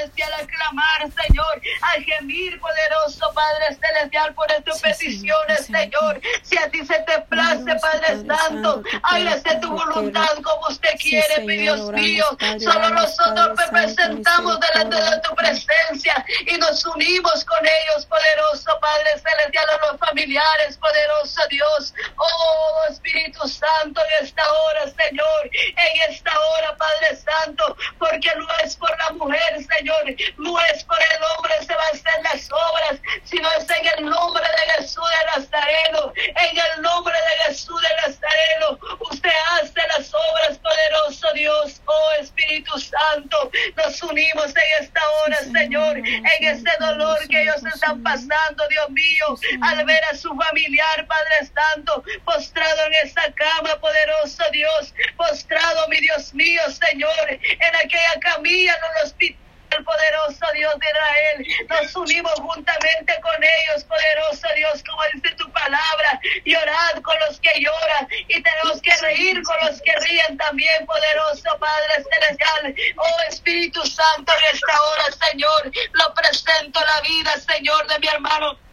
celestial, a clamar, Señor, a gemir, poderoso Padre celestial, por estas peticiones, Señor. Si a ti se te place, Padre Santo, hágase tu voluntad como usted quiere, mi Dios mío. Solo nosotros presentamos delante de tu presencia y nos unimos con ellos, poderoso Padre celestial, a los familiares, poderoso Dios. Oh Espíritu Santo, en esta hora, Señor, en esta hora, Padre Santo, porque no es por la mujer, Señor, no es por el hombre se va a hacer las obras, sino es en el nombre de Jesús de Nazareno, en el nombre de Jesús de Nazareno, usted hace las obras, poderoso Dios, oh Espíritu Santo, nos unimos en esta hora, Señor, en ese dolor que ellos están pasando, Dios mío, al ver a su familiar, Padre Santo, postrado en esa cama, poderoso Dios, postrado, mi Dios mío, Señor, en aquella camilla en el hospital el poderoso Dios de Israel. Nos unimos juntamente con ellos, poderoso Dios, como dice tu palabra. Llorad con los que lloran y tenemos que reír con los que ríen también, poderoso Padre Celestial. Oh Espíritu Santo, en esta hora, Señor, lo presento la vida, Señor, de mi hermano.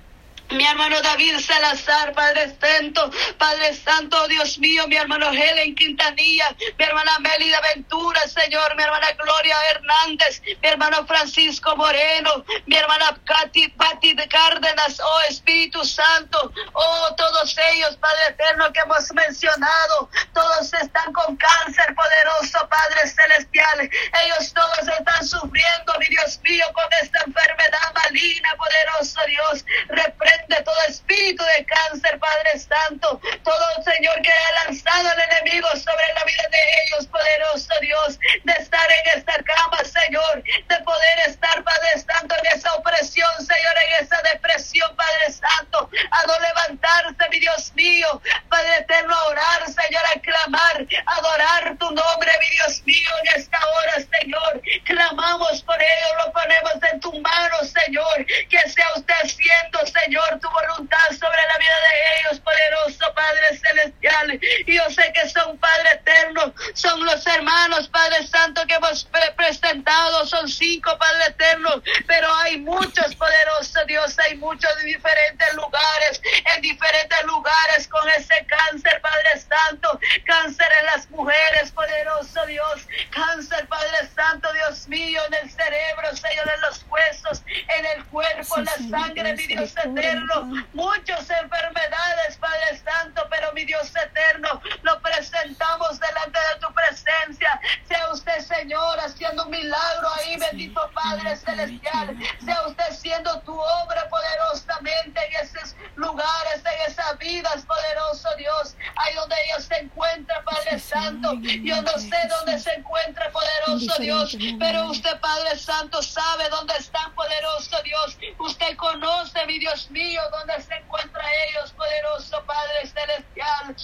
Mi hermano David Salazar, Padre Santo, Padre Santo, Dios mío, mi hermano Helen Quintanilla, mi hermana Melida Ventura, Señor, mi hermana Gloria Hernández, mi hermano Francisco Moreno, mi hermana Katy, Patti de Cárdenas, oh Espíritu Santo, oh todos ellos, Padre Eterno, que hemos mencionado, todos están con cáncer poderoso, Padre Celestial, ellos todos están sufriendo, mi Dios mío, con esta enfermedad maligna, poderoso Dios, reprende de todo espíritu de cáncer, Padre Santo, todo Señor que ha lanzado el enemigo sobre la vida de ellos, poderoso Dios, de estar en esta cama, Señor, de poder estar, Padre Santo, en esa opresión, Señor, en esa depresión, Padre Santo, a no levantarse, mi Dios mío, Padre eterno, a orar, Señor, a clamar, a adorar tu nombre, mi Dios mío, en esta hora, Señor, clamamos por ello, lo ponemos en tu mano, Señor, que sea usted haciendo, Señor, tu voluntad sobre la vida de ellos, poderoso Padre Celestial. Y yo sé que son Padre Eterno, son los hermanos, Padre Santo, que hemos presentado, son cinco, Padre Eterno, pero hay muchos, poderoso Dios, hay muchos diferentes lugares, en diferentes lugares con ese cáncer, Padre Santo, cáncer en las mujeres, poderoso Dios, cáncer, Padre Santo, Dios mío, en el cerebro, Señor, en los huesos, en el cuerpo, en la sangre, mi Dios eterno muchas enfermedades, Padre Santo, pero mi Dios eterno, lo presentamos delante de tu presencia. Sea usted, Señor, haciendo un milagro ahí, bendito Padre Celestial. Sea usted siendo tu obra poderosamente en esos lugares, en esas vidas, poderoso Dios. Ahí donde ellos se encuentran, Padre Santo. Yo no sé dónde se encuentra, poderoso Dios, pero usted, Padre Santo, sabe dónde están, poderoso Dios. Usted conoce, mi Dios mío donde se encuentra ellos, poderoso Padre Celestial.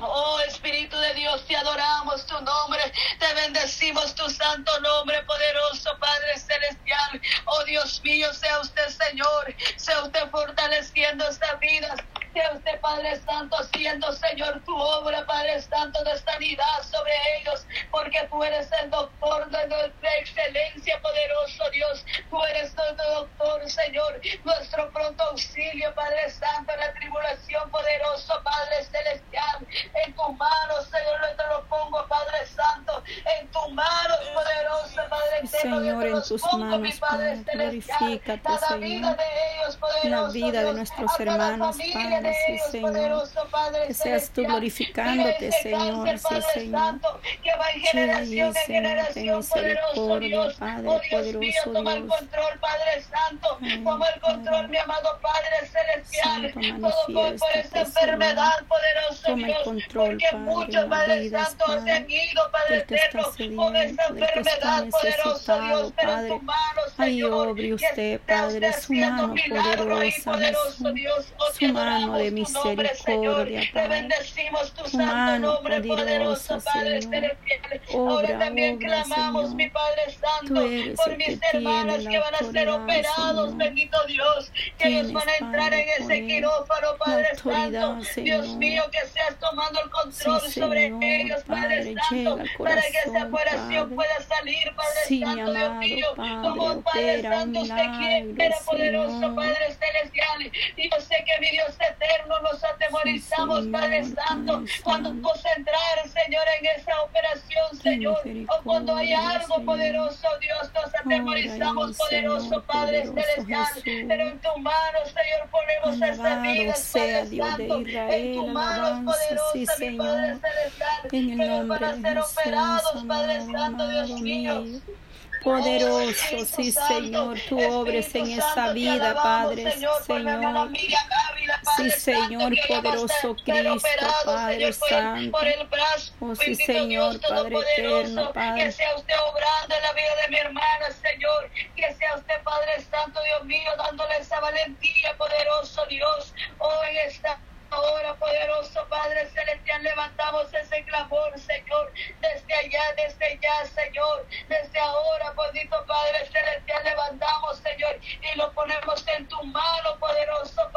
Oh Espíritu de Dios, te adoramos tu nombre, te bendecimos tu santo nombre, poderoso Padre Celestial. Oh Dios mío, sea usted Señor, sea usted fortaleciendo esta vida, sea usted Padre Santo haciendo Señor tu obra, Padre Santo de sanidad sobre ellos, porque tú eres el doctor de nuestra excelencia, poderoso Dios, tú eres nuestro doctor, Señor, nuestro pronto auxilio, Padre Santo, en la tribulación, poderoso Padre Celestial. En tus manos, Señor, yo te lo pongo, Padre Santo, en tus manos, poderoso Padre eterno, Señor, en tus pongo, manos, Padre, glorifícate, Señor, vida de la vida de nuestros hermanos, Padre, sí, Señor, Padre que seas tú glorificándote, Señor, sí, Señor, sí, en generación, poderoso Dios, Padre, oh, Dios poderoso Dios. el control, Padre Santo, toma el control, mi amado Padre Celestial, todo por, esta enfermedad, poderoso Dios, porque muchos, Padre Santo, se han ido, Padre Eterno, con esa enfermedad, poderoso Dios, pero en tu mano, Ay, obre usted, Padre, su mano poderosa, Jesús, su mano de misericordia, Padre, su mano poderosa, Señor. Obra, también clamamos, mi Padre Santo, por mis hermanos que van a ser operados, bendito Dios, que ellos van a entrar en ese quirófano, Padre Santo. Dios mío, que seas tomando el control sobre ellos, Padre Santo, para que esa operación pueda salir, Padre Santo, Dios mío, como Padre Santo usted quiere, poderoso Padre Celestial. Y yo sé que mi Dios eterno nos atemorizamos, Padre Santo, cuando nos entrar, Señor, en esa operación, Señor, o cuando hay algo poderoso, Dios, nos atemorizamos, poderoso Padre Celestial, pero en tu mano, Señor, ponemos esa vida, Padre Santo, en tu mano poderosa, mi Padre Celestial, nombre para ser operados, Padre Santo, Dios mío. Poderoso, sí, Señor, tú obres en esa vida, Padre, Señor. Sí, Señor, poderoso Cristo, Padre Santo. Oh, sí, Señor, Padre eterno, Padre. Que sea usted obrando en la vida de mi hermana, Señor. Que sea usted, Padre Santo, Dios mío, dándole esa valentía, poderoso Dios. Hoy está Ahora, poderoso Padre Celestial, levantamos ese clamor, Señor, desde allá, desde allá, Señor, desde ahora, bendito Padre Celestial, levantamos, Señor, y lo ponemos en tu mano, poderoso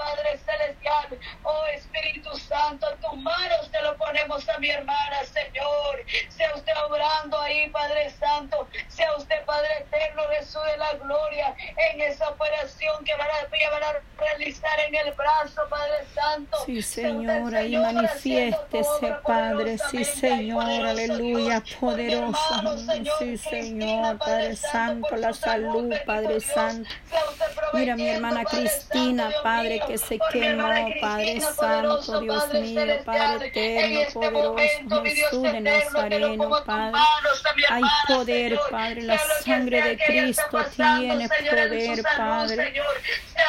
Santo. Señor, ahí manifiéstese, Padre, sí, Señor, aleluya, poderoso, sí, Señor, Padre Santo, la salud, Padre Santo. Mira mi hermana Cristina, Padre, que se quemó, Padre Santo, Dios mío, Padre eterno, poderoso, Jesús de Nazareno, Padre. Hay poder, Padre, la sangre de Cristo tiene poder, Padre.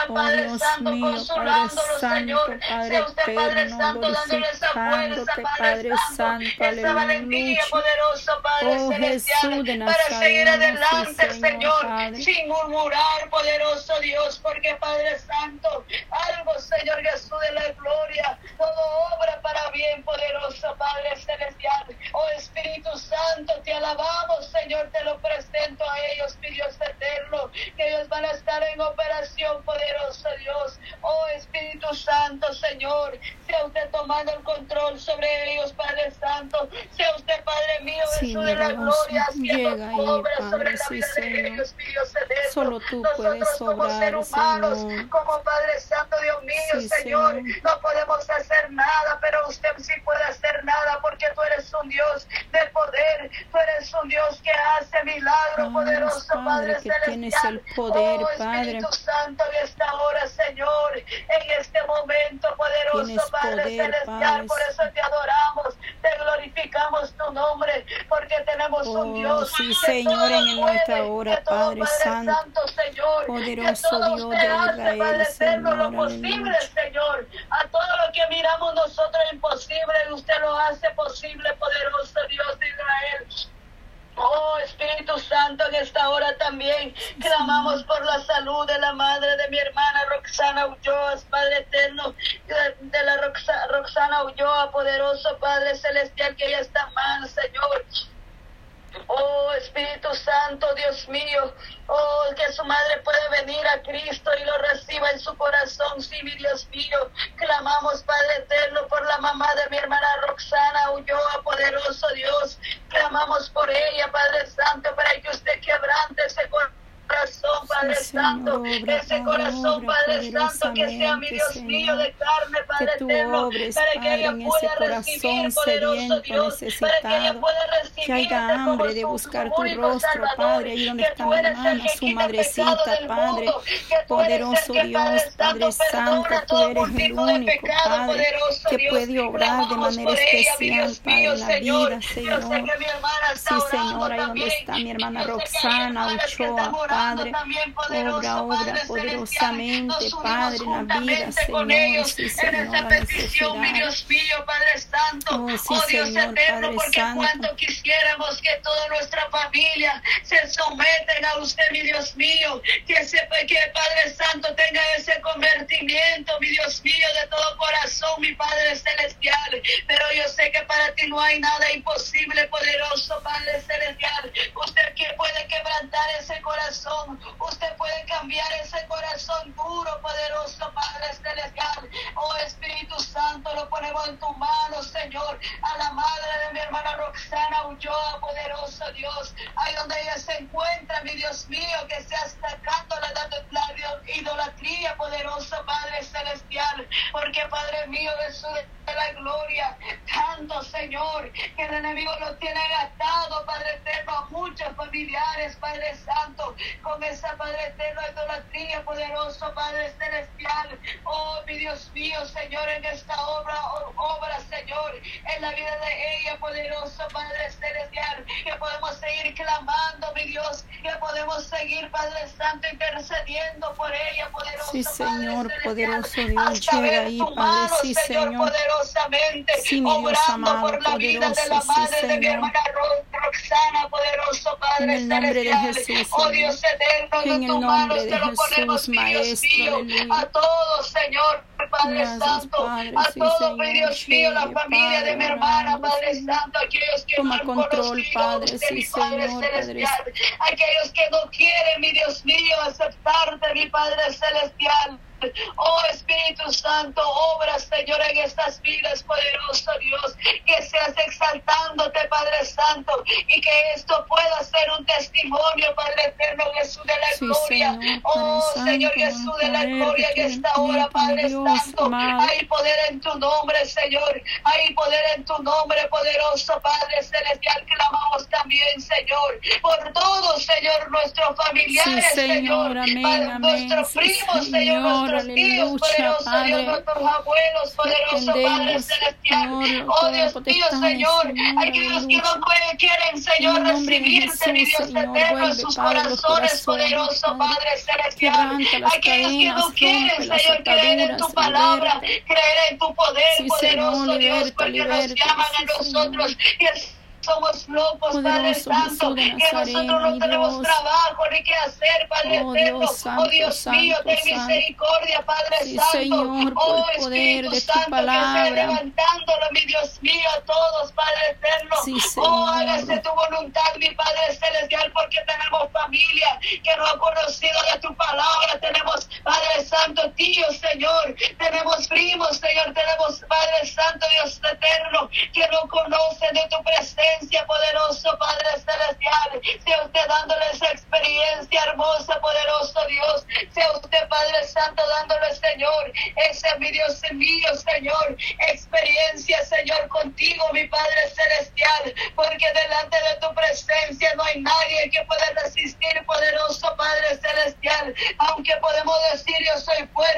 Oh Dios mío, Padre Santo, Padre eterno, glorificándote, Padre Santo, aleluya. Oh Jesús de seguir adelante, Señor, sin murmurar, poderoso Dios, porque Padre Santo, algo, Señor Jesús de la gloria, Tú puedes obrar, Señor. Como Padre Santo, Dios mío, Señor, no podemos hacer nada, pero usted sí puede hacer nada porque tú eres un Dios de poder, tú eres un Dios que hace milagros, poderoso Padre, que tienes el poder, oh, Padre. Espíritu Santo, en esta hora, Señor, en este momento, poderoso Padre Celestial, por eso te adoramos, te glorificamos tu nombre, porque tenemos un Oh, Dios sí, Señor, en nuestra hora, todo, Padre Santo, Señor, poderoso que todo Dios de Israel, Padre Señor, lo posible. Señor, a todo lo que miramos nosotros imposible, usted lo hace posible, poderoso Dios de Israel. Oh Espíritu Santo, en esta hora también clamamos por la salud de la madre de mi hermana Roxana Ulloa, Padre eterno, de, la Roxa- Roxana Ulloa, poderoso Padre celestial, que ella está mal, Señor. Oh Espíritu Santo, Dios mío, oh que su madre puede venir a Cristo y lo reciba en su corazón, sí, mi Dios mío. Clamamos, Padre eterno, por la mamá de mi hermana Roxana Ulloa, poderoso Dios. Clamamos por ella, Padre Santo, para que usted quebrante ese corazón. Padre Sí, Señor, Santo, ese corazón, Padre Santo, que sea mi Dios mío de carne, Padre eterno, obres, para que Padre, ella en ese pueda corazón recibir, poderoso Dios, para que ella necesitado. pueda recibir Que haya hambre de buscar tu rostro, Padre, ahí donde está mi hermana, su madrecita, Padre, poderoso Dios, Padre Santo, tú eres el único, Padre, que puede obrar de manera especial, Padre, en la vida, Señor. Sí, Señor, ahí donde está mi hermana Roxana Ochoa, Padre. obra, obra poderosamente, Padre, en la vida, Señor, sí, Señor, en esta petición, mi Dios mío, Padre Santo, Oh, sí, oh Dios Señor, Padre porque Santo. quisiéramos que toda nuestra familia se someten a usted, mi Dios mío, que sepa que Padre Santo tenga ese convertimiento, mi Dios mío, de todo corazón, mi Padre Celestial. Pero yo sé que para ti no hay nada imposible, poderoso Padre Celestial. Usted que puede quebrantar ese corazón, usted puede cambiar ese corazón duro, poderoso Padre ponemos en tu mano, Señor, a la madre de mi hermana Roxana Ulloa, poderoso Dios, ahí donde ella se encuentra, mi Dios mío, que sea sacando la, la, la idolatría, poderoso Padre Celestial, porque Padre mío, de su de la gloria, Señor, que el enemigo lo tiene atado, Padre eterno, a muchos familiares, Padre Santo, con esa Padre eterno idolatría, poderoso Padre Celestial, oh mi Dios mío, Señor, en esta obra, obra, Señor, en la vida de ella, poderoso Padre Celestial, que podemos seguir clamando, mi Dios, que podemos seguir, Padre Santo, intercediendo por ella, poderoso Sí, Padre Señor, Celestial, poderoso Dios, llega ahí, Padre, sí, Señor, Señor. poderosamente, Sí, mi Dios por la vida de la sí, madre de mi hermana Ro- Roxana, poderoso Padre En el nombre de. Jesús, oh. Dios eterno, En tus manos te lo ponemos, Dios mío, a todos, Señor. Padre Gracias, Santo, Padre, a sí, todos, mi Dios mío, la familia de mi hermana, Padre. Santo, aquellos que Toma no han control, Padre, de sí, mi Padre Señor, Padre Celestial, aquellos que no quieren, mi Dios mío, aceptarte, mi Padre Celestial. Oh Espíritu Santo, obra, Señor, en estas vidas, poderoso Dios, que seas exaltándote, Padre Santo, y que esto pueda ser un testimonio, Padre eterno, Jesús de la Sí, gloria. Señor, oh Señor Jesús de la gloria, tú esta hora, Padre Dios Santo, hay poder en tu nombre, Señor, hay poder en tu nombre, poderoso Padre Celestial, clamamos también, Señor, por todos, Señor, nuestros familiares, Sí, Señor, amén, amén. nuestros Sí, primos, Señor, Señor, aleluya, poderoso Padre. Nuestros abuelos, poderoso Padre Celestial. Oh Dios mío, Señor, aquellos que no quieren, Señor, recibirte, mi Dios eterno, en sus corazones, poderoso Padre. Celestial. Aquellos que no quieren, Señor, creer en tu palabra, creer en tu poder, poderoso Dios, porque nos llaman a nosotros somos locos, Padre Santo, que nosotros no tenemos trabajo ni qué hacer, Padre Oh, eterno. Dios oh Dios mío, ten misericordia, Padre Santo. Oh Espíritu de tu Santo, que sea levantándolo, mi Dios mío, a todos, Padre eterno. Oh, hágase tu voluntad, mi Padre celestial, porque tenemos familia que no ha conocido de tu palabra. Tenemos, tíos, Señor. Tenemos primos, Señor. Tenemos, Padre Santo, Dios eterno, que no conocen de tu presencia, poderoso Padre celestial. Sea usted dándole esa experiencia hermosa, poderoso Dios. Sea usted, Padre Santo, dándole, Señor, ese mi Dios mío, Señor, experiencia, Señor, contigo, mi Padre celestial, porque delante de tu presencia no hay nadie que pueda resistir, poderoso Padre celestial. Aunque podemos decir yo soy fuerte,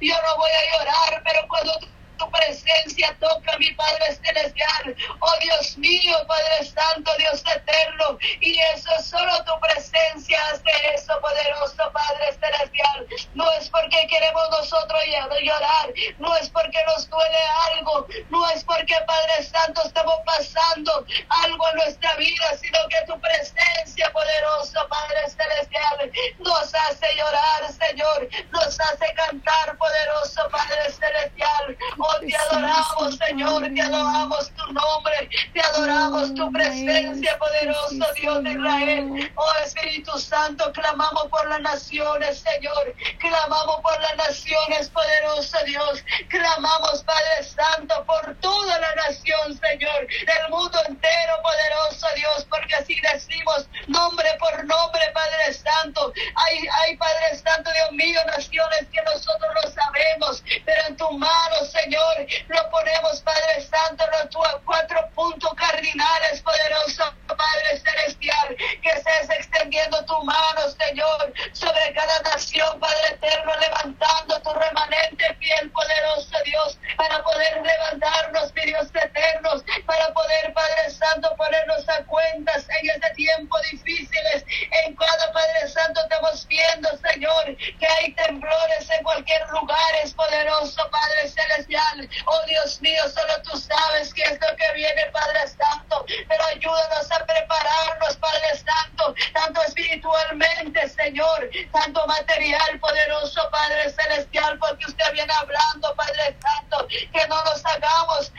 yo no voy a llorar, pero cuando tu presencia toca mi Padre Celestial. Oh Dios mío, Padre Santo, Dios eterno. Y eso solo tu presencia hace eso, poderoso Padre Celestial. No es porque queremos nosotros llorar, no es porque nos duele algo, no es porque Padre Santo estamos pasando algo en nuestra vida, sino que tu presencia, poderoso Padre Celestial, nos hace llorar, Señor, nos hace cantar, poderoso Padre Celestial. Te adoramos, Señor, te adoramos tu nombre, te adoramos tu presencia, poderoso Dios de Israel. Oh, Espíritu Santo, clamamos por las naciones, Señor, clamamos por las naciones, poderoso Dios, clamamos, Padre Santo, por toda la nación, Señor, del mundo entero, poderoso Dios, porque así decimos nombre por nombre, Padre Santo. Hay, hay, Padre Santo, Dios mío, naciones que nosotros no sabemos, pero en tu mano, Señor, lo ponemos, Padre Santo, los tu- cuatro puntos cardinales, poderoso Padre Celestial, que estés extendiendo tu mano, Señor, sobre cada nación, Padre Eterno, levantando tu remanente fiel, poderoso Dios, para poder levantarnos, mi Dios eternos, para poder, Padre Santo, ponernos a cuentas en este tiempo difícil naciones. En cada Padre Santo estamos viendo, Señor, que hay temblores en cualquier lugar. Es poderoso, Padre Celestial. Oh Dios mío, solo tú sabes qué es lo que viene, Padre Santo. Pero ayúdanos a prepararnos, Padre Santo, tanto espiritualmente, Señor, tanto material, poderoso, Padre Celestial, porque usted viene hablando, Padre Santo, que no nos hagamos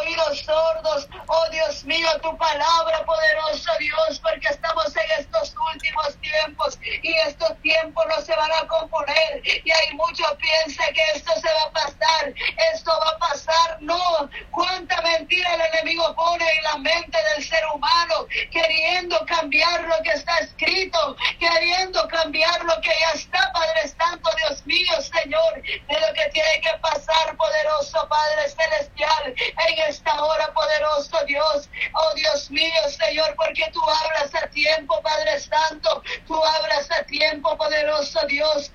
oídos sordos. Oh Dios mío, tu palabra, poderoso Dios, porque estamos en estos últimos tiempos y estos tiempos no se van a componer y hay mucho piensa que esto se va a pasar, esto va a pasar, no. Cuánta mentira el enemigo pone en la mente del ser humano, queriendo cambiar lo que está escrito, queriendo cambiar lo que ya está, Padre Santo, Dios mío, Señor, de lo que tiene que pasar, poderoso Padre Celestial, en esta hora, poderoso Dios, oh Dios mío, Señor, porque tú hablas a tiempo, Padre Santo, tú hablas a tiempo, poderoso Dios.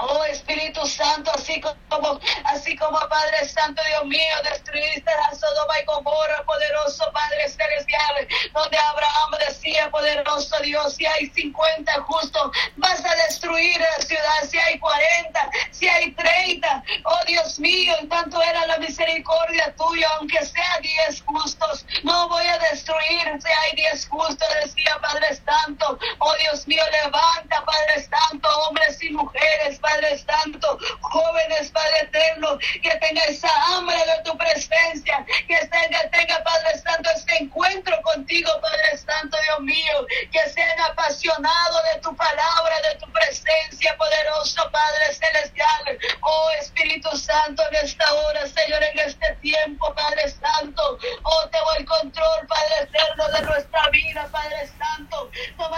Oh Espíritu Santo, así como, así como Padre Santo, Dios mío, destruiste a Sodoma y Gomorra, poderoso Padre Celestial, donde Abraham decía, poderoso Dios, si hay 50 justos, vas a destruir la ciudad, si hay 40, si hay 30, oh Dios mío, en tanto era la misericordia tuya, aunque sea 10 justos, no voy a destruir si hay 10 justos, decía Padre Santo, oh Dios mío, levanta